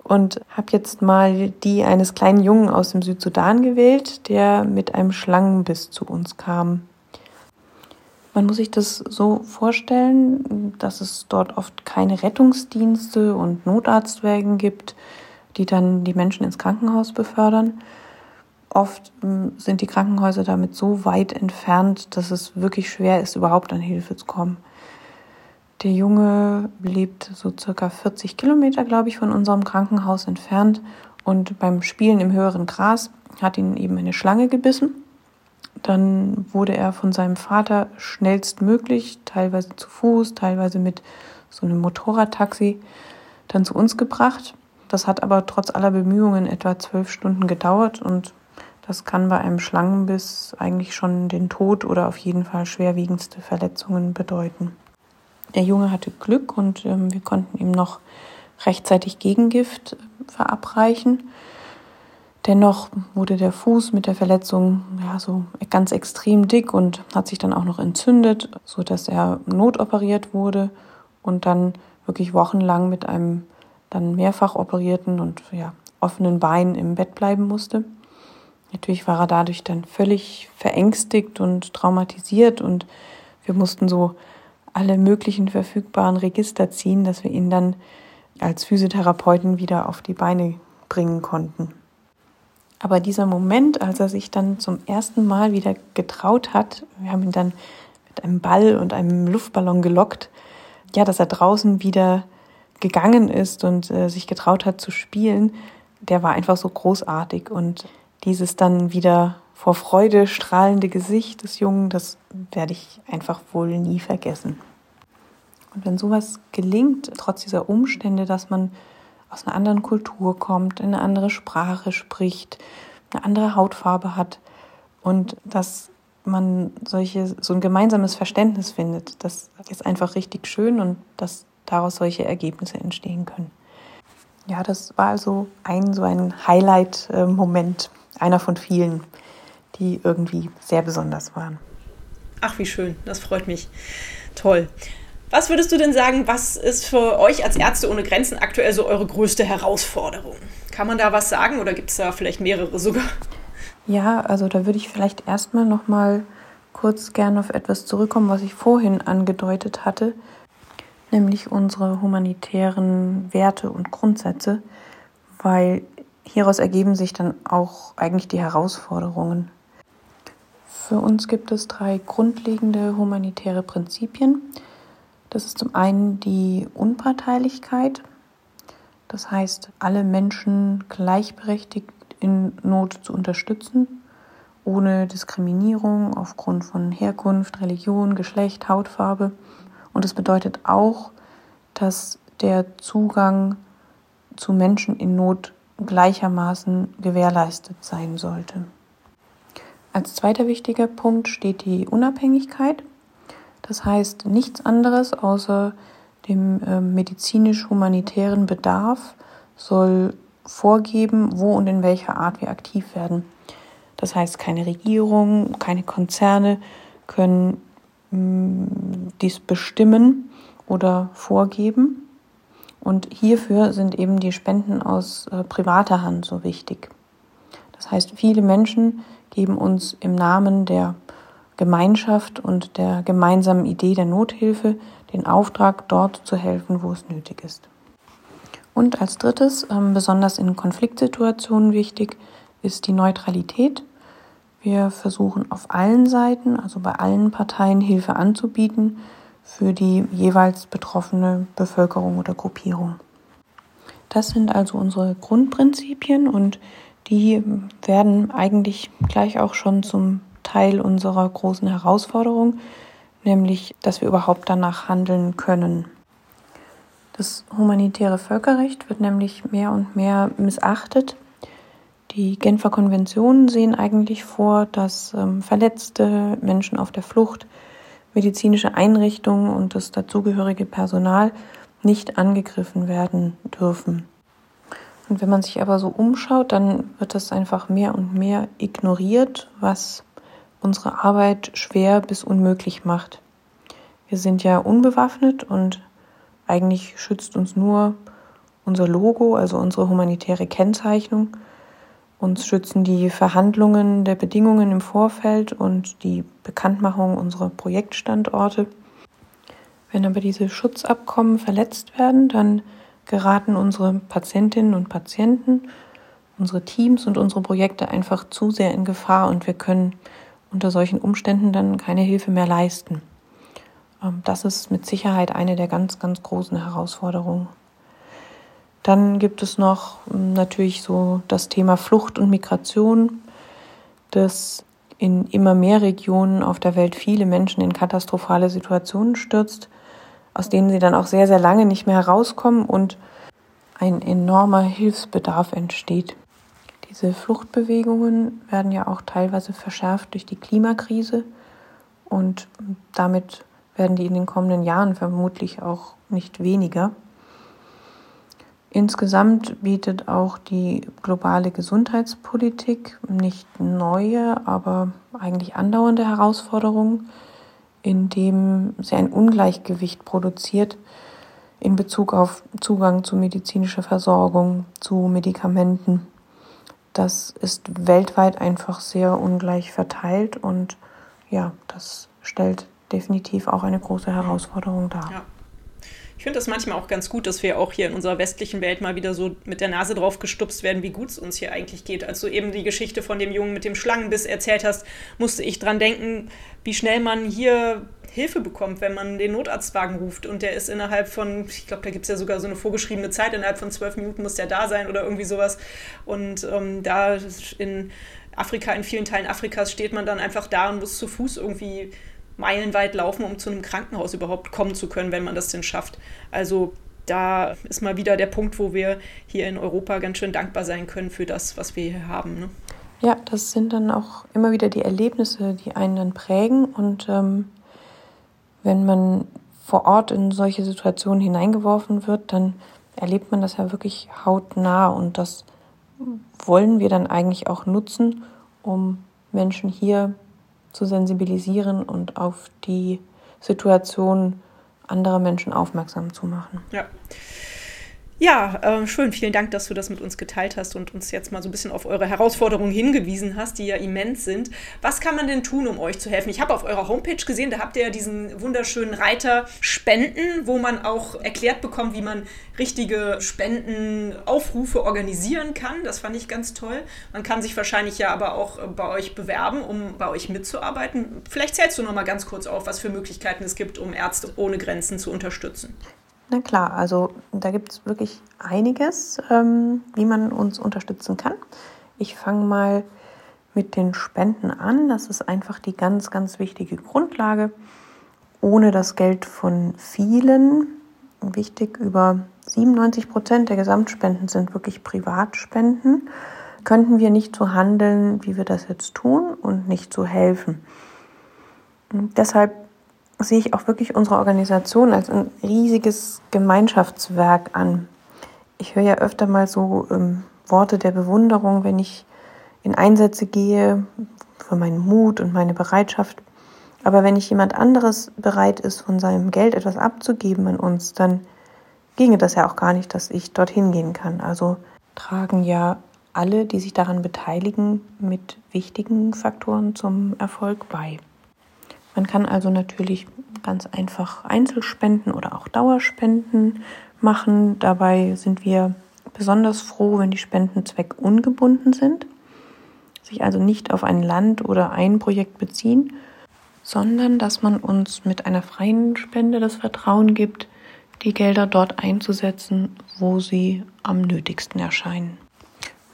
Speaker 2: und habe jetzt mal die eines kleinen Jungen aus dem Südsudan gewählt, der mit einem Schlangenbiss zu uns kam. Man muss sich das so vorstellen, dass es dort oft keine Rettungsdienste und Notarztwägen gibt, die dann die Menschen ins Krankenhaus befördern. Oft hm, sind die Krankenhäuser damit so weit entfernt, dass es wirklich schwer ist, überhaupt an Hilfe zu kommen. Der Junge lebt so circa 40 Kilometer, glaube ich, von unserem Krankenhaus entfernt und beim Spielen im höheren Gras hat ihn eben eine Schlange gebissen. Dann wurde er von seinem Vater schnellstmöglich, teilweise zu Fuß, teilweise mit so einem Motorradtaxi, dann zu uns gebracht. Das hat aber trotz aller Bemühungen etwa zwölf Stunden gedauert und das kann bei einem Schlangenbiss eigentlich schon den Tod oder auf jeden Fall schwerwiegendste Verletzungen bedeuten. Der Junge hatte Glück und ähm, wir konnten ihm noch rechtzeitig Gegengift verabreichen. Dennoch wurde der Fuß mit der Verletzung ja so ganz extrem dick und hat sich dann auch noch entzündet, so dass er notoperiert wurde und dann wirklich wochenlang mit einem dann mehrfach operierten und ja, offenen Bein im Bett bleiben musste. Natürlich war er dadurch dann völlig verängstigt und traumatisiert und wir mussten so alle möglichen verfügbaren Register ziehen, dass wir ihn dann als Physiotherapeuten wieder auf die Beine bringen konnten. Aber dieser Moment, als er sich dann zum ersten Mal wieder getraut hat, wir haben ihn dann mit einem Ball und einem Luftballon gelockt, ja, dass er draußen wieder gegangen ist und äh, sich getraut hat zu spielen, der war einfach so großartig. Und dieses dann wieder vor Freude strahlende Gesicht des Jungen, das werde ich einfach wohl nie vergessen. Und wenn sowas gelingt, trotz dieser Umstände, dass man aus einer anderen Kultur kommt, eine andere Sprache spricht, eine andere Hautfarbe hat und dass man solche, so ein gemeinsames Verständnis findet. Das ist einfach richtig schön und dass daraus solche Ergebnisse entstehen können. Ja, das war also ein so ein Highlight-Moment, einer von vielen, die irgendwie sehr besonders waren.
Speaker 1: Ach, wie schön, das freut mich. Toll. Was würdest du denn sagen, was ist für euch als Ärzte ohne Grenzen aktuell so eure größte Herausforderung? Kann man da was sagen oder gibt es da vielleicht mehrere sogar?
Speaker 2: Ja, also da würde ich vielleicht erstmal noch mal kurz gerne auf etwas zurückkommen, was ich vorhin angedeutet hatte, nämlich unsere humanitären Werte und Grundsätze, weil hieraus ergeben sich dann auch eigentlich die Herausforderungen. Für uns gibt es drei grundlegende humanitäre Prinzipien. Das ist zum einen die Unparteilichkeit, das heißt, alle Menschen gleichberechtigt in Not zu unterstützen, ohne Diskriminierung aufgrund von Herkunft, Religion, Geschlecht, Hautfarbe. Und es bedeutet auch, dass der Zugang zu Menschen in Not gleichermaßen gewährleistet sein sollte. Als zweiter wichtiger Punkt steht die Unabhängigkeit. Das heißt nichts anderes außer dem äh, medizinisch-humanitären Bedarf soll vorgeben, wo und in welcher Art wir aktiv werden. Das heißt, keine Regierung, keine Konzerne können mm, dies bestimmen oder vorgeben. Und hierfür sind eben die Spenden aus äh, privater Hand so wichtig. Das heißt, viele Menschen geben uns im Namen der Gemeinschaft und der gemeinsamen Idee der Nothilfe den Auftrag, dort zu helfen, wo es nötig ist. Und als drittes, ähm, besonders in Konfliktsituationen wichtig, ist die Neutralität. Wir versuchen auf allen Seiten, also bei allen Parteien, Hilfe anzubieten für die jeweils betroffene Bevölkerung oder Gruppierung. Das sind also unsere Grundprinzipien und die werden eigentlich gleich auch schon zum Teil unserer großen Herausforderung, nämlich dass wir überhaupt danach handeln können. Das humanitäre Völkerrecht wird nämlich mehr und mehr missachtet. Die Genfer Konventionen sehen eigentlich vor, dass ähm, verletzte Menschen auf der Flucht, medizinische Einrichtungen und das dazugehörige Personal nicht angegriffen werden dürfen. Und wenn man sich aber so umschaut, dann wird das einfach mehr und mehr ignoriert, was unsere Arbeit schwer bis unmöglich macht. Wir sind ja unbewaffnet und eigentlich schützt uns nur unser Logo, also unsere humanitäre Kennzeichnung. Uns schützen die Verhandlungen der Bedingungen im Vorfeld und die Bekanntmachung unserer Projektstandorte. Wenn aber diese Schutzabkommen verletzt werden, dann geraten unsere Patientinnen und Patienten, unsere Teams und unsere Projekte einfach zu sehr in Gefahr und wir können unter solchen Umständen dann keine Hilfe mehr leisten. Ähm, das ist mit Sicherheit eine der ganz, ganz großen Herausforderungen. Dann gibt es noch ähm, natürlich so das Thema Flucht und Migration, das in immer mehr Regionen auf der Welt viele Menschen in katastrophale Situationen stürzt, aus denen sie dann auch sehr, sehr lange nicht mehr herauskommen und ein enormer Hilfsbedarf entsteht. Diese Fluchtbewegungen werden ja auch teilweise verschärft durch die Klimakrise und damit werden die in den kommenden Jahren vermutlich auch nicht weniger. Insgesamt bietet auch die globale Gesundheitspolitik nicht neue, aber eigentlich andauernde Herausforderungen, indem sie ein Ungleichgewicht produziert in Bezug auf Zugang zu medizinischer Versorgung, zu Medikamenten das ist weltweit einfach sehr ungleich verteilt und ja, das stellt definitiv auch eine große Herausforderung dar.
Speaker 1: Ja. Ich finde das manchmal auch ganz gut, dass wir auch hier in unserer westlichen Welt mal wieder so mit der Nase drauf gestupst werden, wie gut es uns hier eigentlich geht. Als du eben die Geschichte von dem Jungen mit dem Schlangenbiss erzählt hast, musste ich dran denken, wie schnell man hier Hilfe bekommt, wenn man den Notarztwagen ruft und der ist innerhalb von, ich glaube, da gibt es ja sogar so eine vorgeschriebene Zeit, innerhalb von zwölf Minuten muss der da sein oder irgendwie sowas. Und ähm, da in Afrika, in vielen Teilen Afrikas steht man dann einfach da und muss zu Fuß irgendwie meilenweit laufen, um zu einem Krankenhaus überhaupt kommen zu können, wenn man das denn schafft. Also da ist mal wieder der Punkt, wo wir hier in Europa ganz schön dankbar sein können für das, was wir hier haben. Ne?
Speaker 2: Ja, das sind dann auch immer wieder die Erlebnisse, die einen dann prägen und ähm, wenn man vor Ort in solche Situationen hineingeworfen wird, dann erlebt man das ja wirklich hautnah und das wollen wir dann eigentlich auch nutzen, um Menschen hier zu sensibilisieren und auf die Situation anderer Menschen aufmerksam zu machen.
Speaker 1: Ja. Ja, äh, schön. Vielen Dank, dass du das mit uns geteilt hast und uns jetzt mal so ein bisschen auf eure Herausforderungen hingewiesen hast, die ja immens sind. Was kann man denn tun, um euch zu helfen? Ich habe auf eurer Homepage gesehen, da habt ihr ja diesen wunderschönen Reiter Spenden, wo man auch erklärt bekommt, wie man richtige Spendenaufrufe organisieren kann. Das fand ich ganz toll. Man kann sich wahrscheinlich ja aber auch bei euch bewerben, um bei euch mitzuarbeiten. Vielleicht zählst du noch mal ganz kurz auf, was für Möglichkeiten es gibt, um Ärzte ohne Grenzen zu unterstützen.
Speaker 2: Na klar, also da gibt es wirklich einiges, ähm, wie man uns unterstützen kann. Ich fange mal mit den Spenden an. Das ist einfach die ganz, ganz wichtige Grundlage. Ohne das Geld von vielen, wichtig, über 97 Prozent der Gesamtspenden sind wirklich Privatspenden, könnten wir nicht so handeln, wie wir das jetzt tun und nicht so helfen. Und deshalb sehe ich auch wirklich unsere Organisation als ein riesiges Gemeinschaftswerk an. Ich höre ja öfter mal so ähm, Worte der Bewunderung, wenn ich in Einsätze gehe, für meinen Mut und meine Bereitschaft. Aber wenn nicht jemand anderes bereit ist, von seinem Geld etwas abzugeben an uns, dann ginge das ja auch gar nicht, dass ich dorthin gehen kann. Also tragen ja alle, die sich daran beteiligen, mit wichtigen Faktoren zum Erfolg bei. Man kann also natürlich ganz einfach Einzelspenden oder auch Dauerspenden machen. Dabei sind wir besonders froh, wenn die Spenden zweckungebunden sind, sich also nicht auf ein Land oder ein Projekt beziehen, sondern dass man uns mit einer freien Spende das Vertrauen gibt, die Gelder dort einzusetzen, wo sie am nötigsten erscheinen.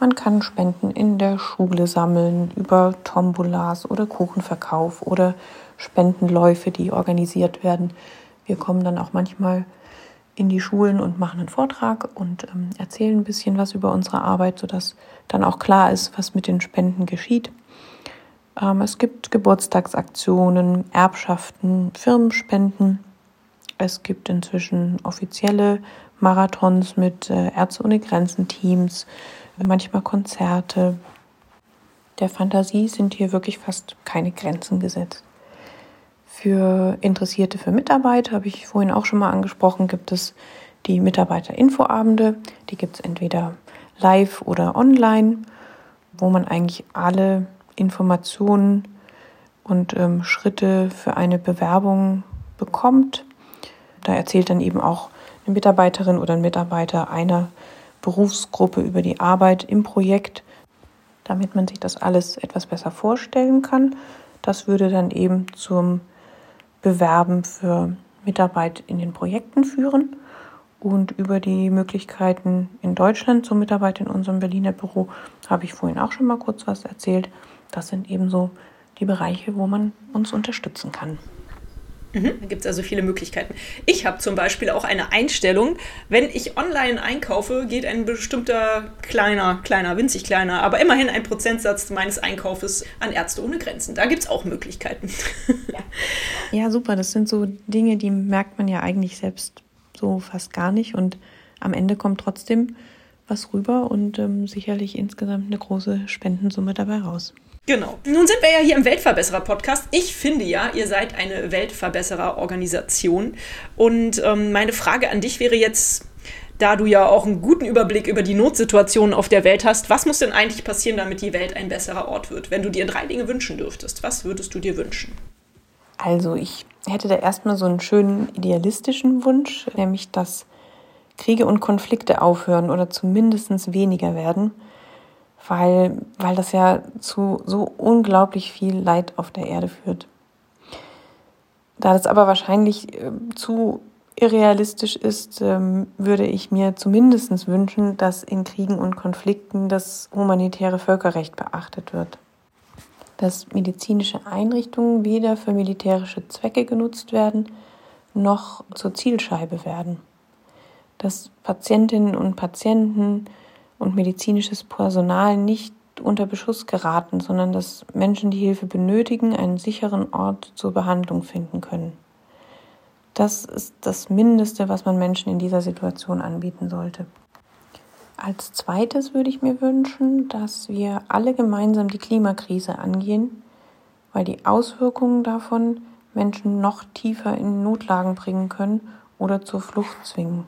Speaker 2: Man kann Spenden in der Schule sammeln, über Tombolas oder Kuchenverkauf oder Spendenläufe, die organisiert werden. Wir kommen dann auch manchmal in die Schulen und machen einen Vortrag und ähm, erzählen ein bisschen was über unsere Arbeit, sodass dann auch klar ist, was mit den Spenden geschieht. Ähm, es gibt Geburtstagsaktionen, Erbschaften, Firmenspenden. Es gibt inzwischen offizielle Marathons mit äh, Ärzte ohne Grenzen Teams, manchmal Konzerte. Der Fantasie sind hier wirklich fast keine Grenzen gesetzt. Für Interessierte, für Mitarbeiter, habe ich vorhin auch schon mal angesprochen, gibt es die Mitarbeiter-Infoabende. Die gibt es entweder live oder online, wo man eigentlich alle Informationen und ähm, Schritte für eine Bewerbung bekommt. Da erzählt dann eben auch eine Mitarbeiterin oder ein Mitarbeiter einer Berufsgruppe über die Arbeit im Projekt, damit man sich das alles etwas besser vorstellen kann. Das würde dann eben zum Bewerben für Mitarbeit in den Projekten führen. Und über die Möglichkeiten in Deutschland zur Mitarbeit in unserem Berliner Büro habe ich vorhin auch schon mal kurz was erzählt. Das sind ebenso die Bereiche, wo man uns unterstützen kann.
Speaker 1: Mhm, da gibt es also viele Möglichkeiten. Ich habe zum Beispiel auch eine Einstellung, wenn ich online einkaufe, geht ein bestimmter kleiner, kleiner, winzig kleiner, aber immerhin ein Prozentsatz meines Einkaufes an Ärzte ohne Grenzen. Da gibt es auch Möglichkeiten.
Speaker 2: Ja. ja, super. Das sind so Dinge, die merkt man ja eigentlich selbst so fast gar nicht. Und am Ende kommt trotzdem was rüber und ähm, sicherlich insgesamt eine große Spendensumme dabei raus.
Speaker 1: Genau. Nun sind wir ja hier im Weltverbesserer-Podcast. Ich finde ja, ihr seid eine Weltverbesserer-Organisation. Und ähm, meine Frage an dich wäre jetzt, da du ja auch einen guten Überblick über die Notsituationen auf der Welt hast, was muss denn eigentlich passieren, damit die Welt ein besserer Ort wird? Wenn du dir drei Dinge wünschen dürftest, was würdest du dir wünschen?
Speaker 2: Also ich hätte da erstmal so einen schönen idealistischen Wunsch, nämlich dass Kriege und Konflikte aufhören oder zumindest weniger werden weil, weil das ja zu so unglaublich viel Leid auf der Erde führt. Da das aber wahrscheinlich äh, zu irrealistisch ist, ähm, würde ich mir zumindest wünschen, dass in Kriegen und Konflikten das humanitäre Völkerrecht beachtet wird. Dass medizinische Einrichtungen weder für militärische Zwecke genutzt werden, noch zur Zielscheibe werden. Dass Patientinnen und Patienten und medizinisches Personal nicht unter Beschuss geraten, sondern dass Menschen, die Hilfe benötigen, einen sicheren Ort zur Behandlung finden können. Das ist das Mindeste, was man Menschen in dieser Situation anbieten sollte. Als zweites würde ich mir wünschen, dass wir alle gemeinsam die Klimakrise angehen, weil die Auswirkungen davon Menschen noch tiefer in Notlagen bringen können oder zur Flucht zwingen.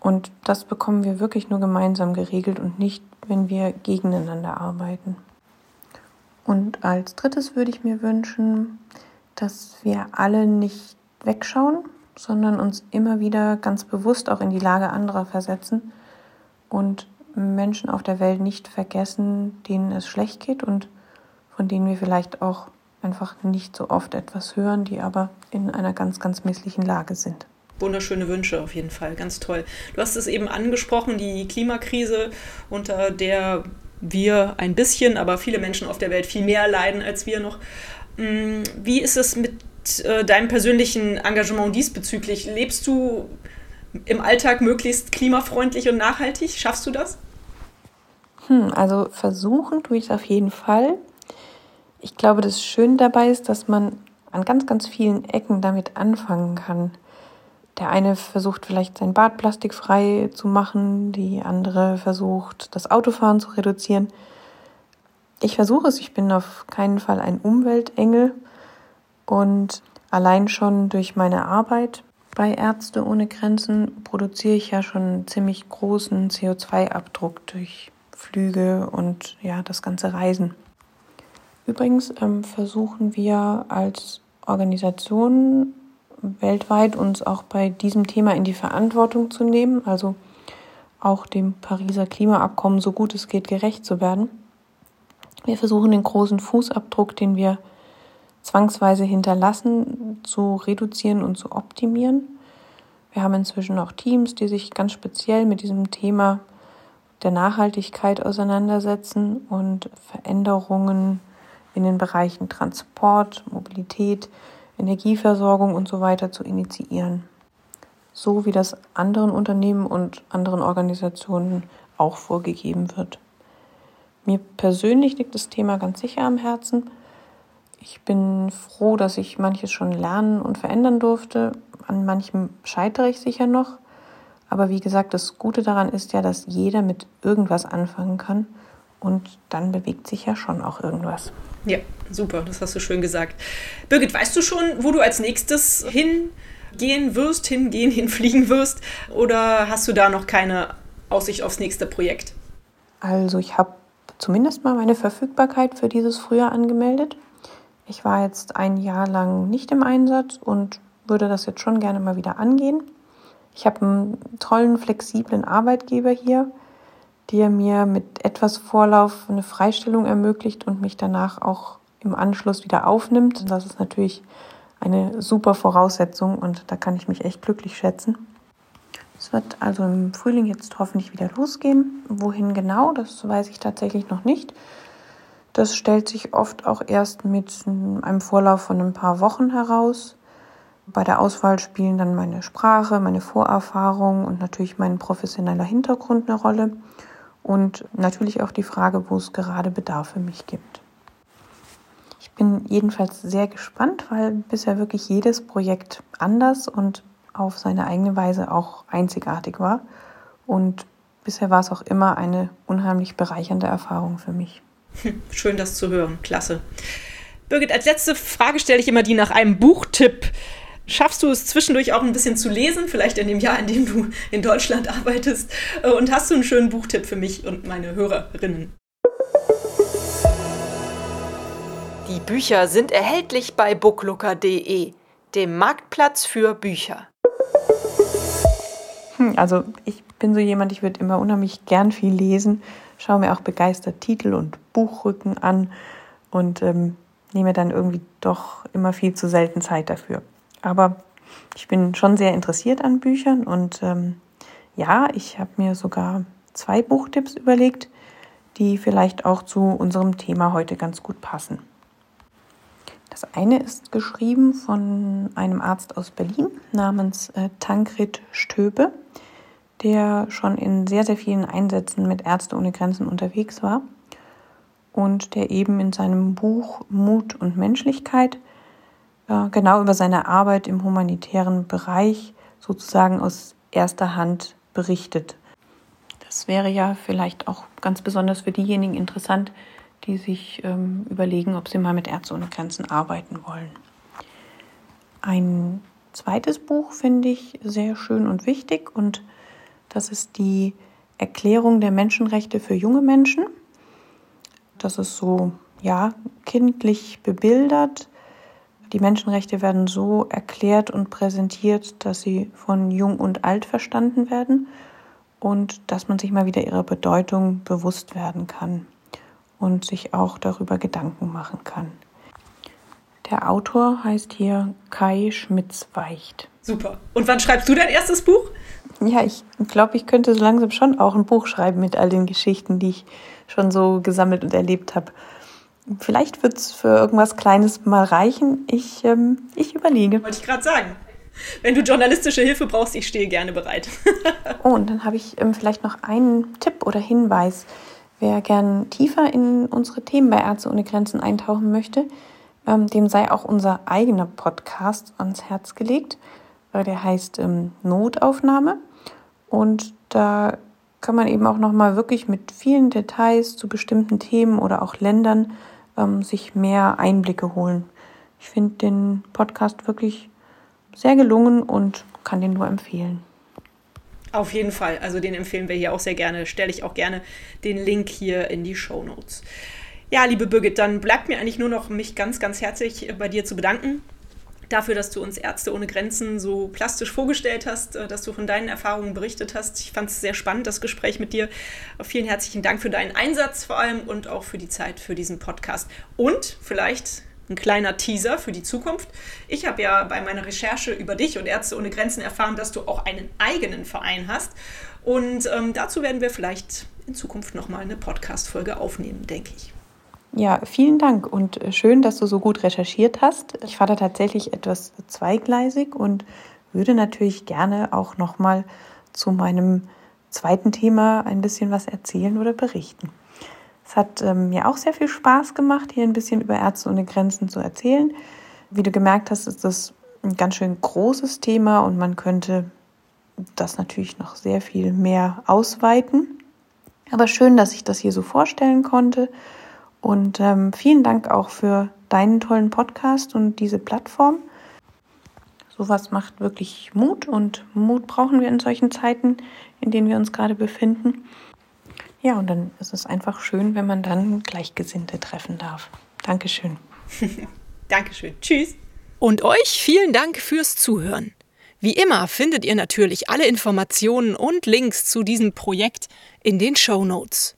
Speaker 2: Und das bekommen wir wirklich nur gemeinsam geregelt und nicht, wenn wir gegeneinander arbeiten. Und als drittes würde ich mir wünschen, dass wir alle nicht wegschauen, sondern uns immer wieder ganz bewusst auch in die Lage anderer versetzen und Menschen auf der Welt nicht vergessen, denen es schlecht geht und von denen wir vielleicht auch einfach nicht so oft etwas hören, die aber in einer ganz, ganz misslichen Lage sind
Speaker 1: wunderschöne Wünsche auf jeden Fall, ganz toll. Du hast es eben angesprochen, die Klimakrise, unter der wir ein bisschen, aber viele Menschen auf der Welt viel mehr leiden als wir noch. Mm, wie ist es mit äh, deinem persönlichen Engagement diesbezüglich? Lebst du im Alltag möglichst klimafreundlich und nachhaltig? Schaffst du das?
Speaker 2: Hm, also versuchen tue ich es auf jeden Fall. Ich glaube, das Schöne dabei ist, dass man an ganz, ganz vielen Ecken damit anfangen kann. Der eine versucht vielleicht sein Bad plastikfrei zu machen, die andere versucht das Autofahren zu reduzieren. ich versuche es, ich bin auf keinen Fall ein Umweltengel und allein schon durch meine Arbeit bei Ärzte ohne Grenzen produziere ich ja schon einen ziemlich großen CO2-Abdruck durch Flüge und ja, das ganze Reisen. Übrigens ähm, versuchen wir als Organisation weltweit uns auch bei diesem Thema in die Verantwortung zu nehmen, also auch dem Pariser Klimaabkommen so gut es geht gerecht zu werden. Wir versuchen den großen Fußabdruck, den wir zwangsweise hinterlassen, zu reduzieren und zu optimieren. Wir haben inzwischen auch Teams, die sich ganz speziell mit diesem Thema der Nachhaltigkeit auseinandersetzen und Veränderungen in den Bereichen Transport, Mobilität, Energieversorgung und so weiter zu initiieren. So wie das anderen Unternehmen und anderen Organisationen auch vorgegeben wird. Mir persönlich liegt das Thema ganz sicher am Herzen. Ich bin froh, dass ich manches schon lernen und verändern durfte. An manchem scheitere ich sicher noch. Aber wie gesagt, das Gute daran ist ja, dass jeder mit irgendwas anfangen kann. Und dann bewegt sich ja schon auch irgendwas.
Speaker 1: Ja, super, das hast du schön gesagt. Birgit, weißt du schon, wo du als nächstes hingehen wirst, hingehen, hinfliegen wirst? Oder hast du da noch keine Aussicht aufs nächste Projekt?
Speaker 2: Also ich habe zumindest mal meine Verfügbarkeit für dieses Frühjahr angemeldet. Ich war jetzt ein Jahr lang nicht im Einsatz und würde das jetzt schon gerne mal wieder angehen. Ich habe einen tollen, flexiblen Arbeitgeber hier, der mir mit etwas Vorlauf eine Freistellung ermöglicht und mich danach auch im Anschluss wieder aufnimmt. Das ist natürlich eine super Voraussetzung und da kann ich mich echt glücklich schätzen. Es wird also im Frühling jetzt hoffentlich wieder losgehen. Wohin genau, das weiß ich tatsächlich noch nicht. Das stellt sich oft auch erst mit einem Vorlauf von ein paar Wochen heraus. Bei der Auswahl spielen dann meine Sprache, meine Vorerfahrung und natürlich mein professioneller Hintergrund eine Rolle und natürlich auch die Frage, wo es gerade Bedarf für mich gibt. Ich bin jedenfalls sehr gespannt, weil bisher wirklich jedes Projekt anders und auf seine eigene Weise auch einzigartig war. Und bisher war es auch immer eine unheimlich bereichernde Erfahrung für mich.
Speaker 1: Schön, das zu hören. Klasse. Birgit, als letzte Frage stelle ich immer die nach einem Buchtipp. Schaffst du es zwischendurch auch ein bisschen zu lesen, vielleicht in dem Jahr, in dem du in Deutschland arbeitest? Äh, und hast du einen schönen Buchtipp für mich und meine Hörerinnen? Die Bücher sind erhältlich bei booklooker.de, dem Marktplatz für Bücher.
Speaker 2: Hm, also ich bin so jemand, ich würde immer unheimlich gern viel lesen, schaue mir auch begeistert Titel und Buchrücken an und ähm, nehme dann irgendwie doch immer viel zu selten Zeit dafür. Aber ich bin schon sehr interessiert an Büchern und ähm, ja, ich habe mir sogar zwei Buchtipps überlegt, die vielleicht auch zu unserem Thema heute ganz gut passen. Das eine ist geschrieben von einem Arzt aus Berlin namens äh, Tankrit Stöbe, der schon in sehr, sehr vielen Einsätzen mit Ärzte ohne Grenzen unterwegs war und der eben in seinem Buch Mut und Menschlichkeit genau über seine Arbeit im humanitären Bereich sozusagen aus erster Hand berichtet. Das wäre ja vielleicht auch ganz besonders für diejenigen interessant, die sich ähm, überlegen, ob sie mal mit Ärzte ohne Grenzen arbeiten wollen. Ein zweites Buch finde ich sehr schön und wichtig und das ist die Erklärung der Menschenrechte für junge Menschen. Das ist so, ja, kindlich bebildert, die Menschenrechte werden so erklärt und präsentiert, dass sie von jung und alt verstanden werden und dass man sich mal wieder ihrer Bedeutung bewusst werden kann und sich auch darüber Gedanken machen kann. Der Autor heißt hier Kai Schmitz-Weicht.
Speaker 1: Super. Und wann schreibst du dein erstes Buch?
Speaker 2: Ja, ich glaube, ich könnte so langsam schon auch ein Buch schreiben mit all den Geschichten, die ich schon so gesammelt und erlebt habe. Vielleicht wird es für irgendwas Kleines mal reichen. Ich, ähm, ich überlege.
Speaker 1: Wollte ich gerade sagen. Wenn du journalistische Hilfe brauchst, ich stehe gerne bereit.
Speaker 2: oh, und dann habe ich ähm, vielleicht noch einen Tipp oder Hinweis. Wer gern tiefer in unsere Themen bei Ärzte ohne Grenzen eintauchen möchte, ähm, dem sei auch unser eigener Podcast ans Herz gelegt. Der heißt ähm, Notaufnahme. Und da kann man eben auch nochmal wirklich mit vielen Details zu bestimmten Themen oder auch Ländern ähm, sich mehr Einblicke holen. Ich finde den Podcast wirklich sehr gelungen und kann den nur empfehlen.
Speaker 1: Auf jeden Fall. Also den empfehlen wir hier auch sehr gerne. Stelle ich auch gerne den Link hier in die Show Notes. Ja, liebe Birgit, dann bleibt mir eigentlich nur noch, mich ganz, ganz herzlich bei dir zu bedanken. Dafür, dass du uns Ärzte ohne Grenzen so plastisch vorgestellt hast, äh, dass du von deinen Erfahrungen berichtet hast. Ich fand es sehr spannend, das Gespräch mit dir. Vielen herzlichen Dank für deinen Einsatz vor allem und auch für die Zeit für diesen Podcast. Und vielleicht ein kleiner Teaser für die Zukunft. Ich habe ja bei meiner Recherche über dich und Ärzte ohne Grenzen erfahren, dass du auch einen eigenen Verein hast. Und ähm, dazu werden wir vielleicht in Zukunft nochmal eine Podcast-Folge aufnehmen, denke ich.
Speaker 2: Ja, vielen Dank und äh, schön, dass du so gut recherchiert hast. Ich fahre da tatsächlich etwas zweigleisig und würde natürlich gerne auch nochmal zu meinem zweiten Thema ein bisschen was erzählen oder berichten. Es hat ähm, mir auch sehr viel Spaß gemacht, hier ein bisschen über Ärzte ohne Grenzen zu erzählen. Wie du gemerkt hast, ist das ein ganz schön großes Thema und man könnte das natürlich noch sehr viel mehr ausweiten. Aber schön, dass ich das hier so vorstellen konnte. Und ähm, vielen Dank auch für deinen tollen Podcast und diese Plattform. Sowas macht wirklich Mut und Mut brauchen wir in solchen Zeiten, in denen wir uns gerade befinden. Ja, und dann ist es einfach schön, wenn man dann Gleichgesinnte treffen darf. Dankeschön.
Speaker 1: Dankeschön. Tschüss. Und euch vielen Dank fürs Zuhören. Wie immer findet ihr natürlich alle Informationen und Links zu diesem Projekt in den Show Notes.